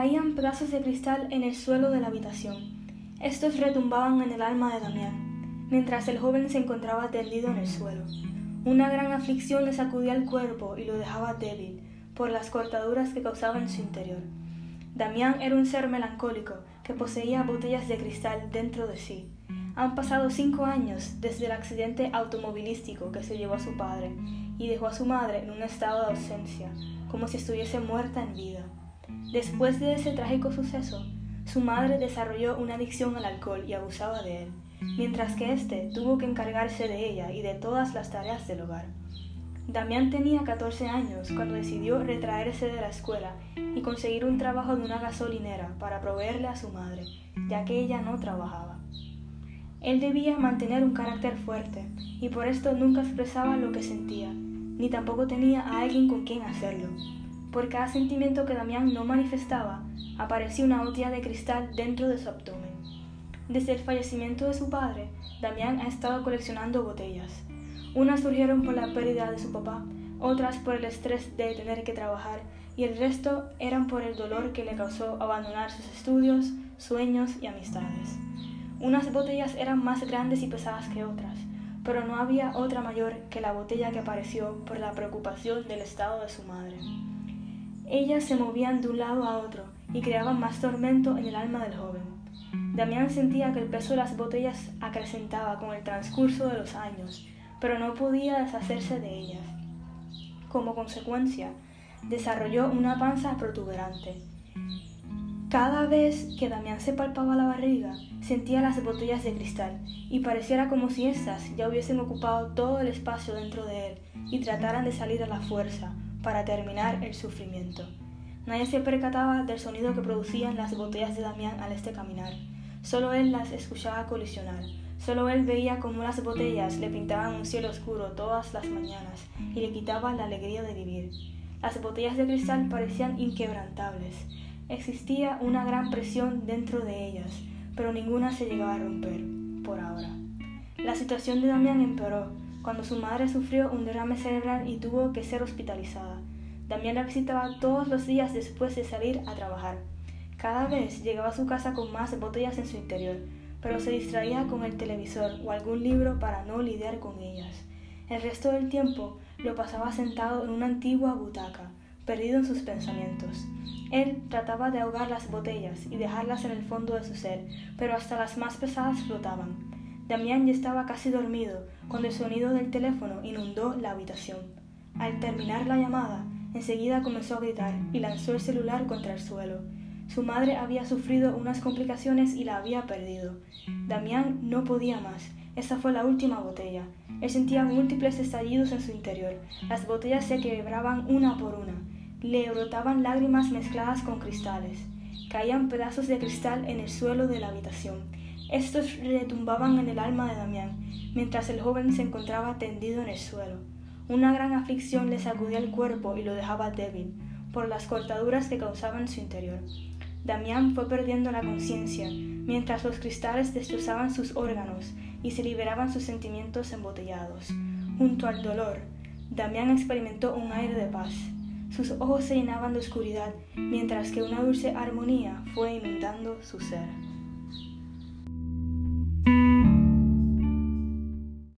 Caían pedazos de cristal en el suelo de la habitación. Estos retumbaban en el alma de Damián, mientras el joven se encontraba tendido en el suelo. Una gran aflicción le sacudía el cuerpo y lo dejaba débil por las cortaduras que causaba en su interior. Damián era un ser melancólico que poseía botellas de cristal dentro de sí. Han pasado cinco años desde el accidente automovilístico que se llevó a su padre y dejó a su madre en un estado de ausencia, como si estuviese muerta en vida. Después de ese trágico suceso, su madre desarrolló una adicción al alcohol y abusaba de él, mientras que éste tuvo que encargarse de ella y de todas las tareas del hogar. Damián tenía 14 años cuando decidió retraerse de la escuela y conseguir un trabajo de una gasolinera para proveerle a su madre, ya que ella no trabajaba. Él debía mantener un carácter fuerte y por esto nunca expresaba lo que sentía, ni tampoco tenía a alguien con quien hacerlo. Por cada sentimiento que Damián no manifestaba, aparecía una botella de cristal dentro de su abdomen. Desde el fallecimiento de su padre, Damián ha estado coleccionando botellas. Unas surgieron por la pérdida de su papá, otras por el estrés de tener que trabajar y el resto eran por el dolor que le causó abandonar sus estudios, sueños y amistades. Unas botellas eran más grandes y pesadas que otras, pero no había otra mayor que la botella que apareció por la preocupación del estado de su madre. Ellas se movían de un lado a otro y creaban más tormento en el alma del joven. Damián sentía que el peso de las botellas acrecentaba con el transcurso de los años, pero no podía deshacerse de ellas. Como consecuencia, desarrolló una panza protuberante. Cada vez que Damián se palpaba la barriga, sentía las botellas de cristal y pareciera como si éstas ya hubiesen ocupado todo el espacio dentro de él y trataran de salir a la fuerza, para terminar el sufrimiento. Nadie se percataba del sonido que producían las botellas de Damián al este caminar. Solo él las escuchaba colisionar. Solo él veía cómo las botellas le pintaban un cielo oscuro todas las mañanas y le quitaban la alegría de vivir. Las botellas de cristal parecían inquebrantables. Existía una gran presión dentro de ellas, pero ninguna se llegaba a romper, por ahora. La situación de Damián empeoró cuando su madre sufrió un derrame cerebral y tuvo que ser hospitalizada. Damián la visitaba todos los días después de salir a trabajar. Cada vez llegaba a su casa con más botellas en su interior, pero se distraía con el televisor o algún libro para no lidiar con ellas. El resto del tiempo lo pasaba sentado en una antigua butaca, perdido en sus pensamientos. Él trataba de ahogar las botellas y dejarlas en el fondo de su ser, pero hasta las más pesadas flotaban. Damián ya estaba casi dormido cuando el sonido del teléfono inundó la habitación. Al terminar la llamada, enseguida comenzó a gritar y lanzó el celular contra el suelo. Su madre había sufrido unas complicaciones y la había perdido. Damián no podía más. Esa fue la última botella. Él sentía múltiples estallidos en su interior. Las botellas se quebraban una por una. Le brotaban lágrimas mezcladas con cristales. Caían pedazos de cristal en el suelo de la habitación estos retumbaban en el alma de Damián, mientras el joven se encontraba tendido en el suelo. Una gran aflicción le sacudía el cuerpo y lo dejaba débil, por las cortaduras que causaban su interior. Damián fue perdiendo la conciencia, mientras los cristales destrozaban sus órganos y se liberaban sus sentimientos embotellados. Junto al dolor, Damián experimentó un aire de paz. Sus ojos se llenaban de oscuridad, mientras que una dulce armonía fue inundando su ser.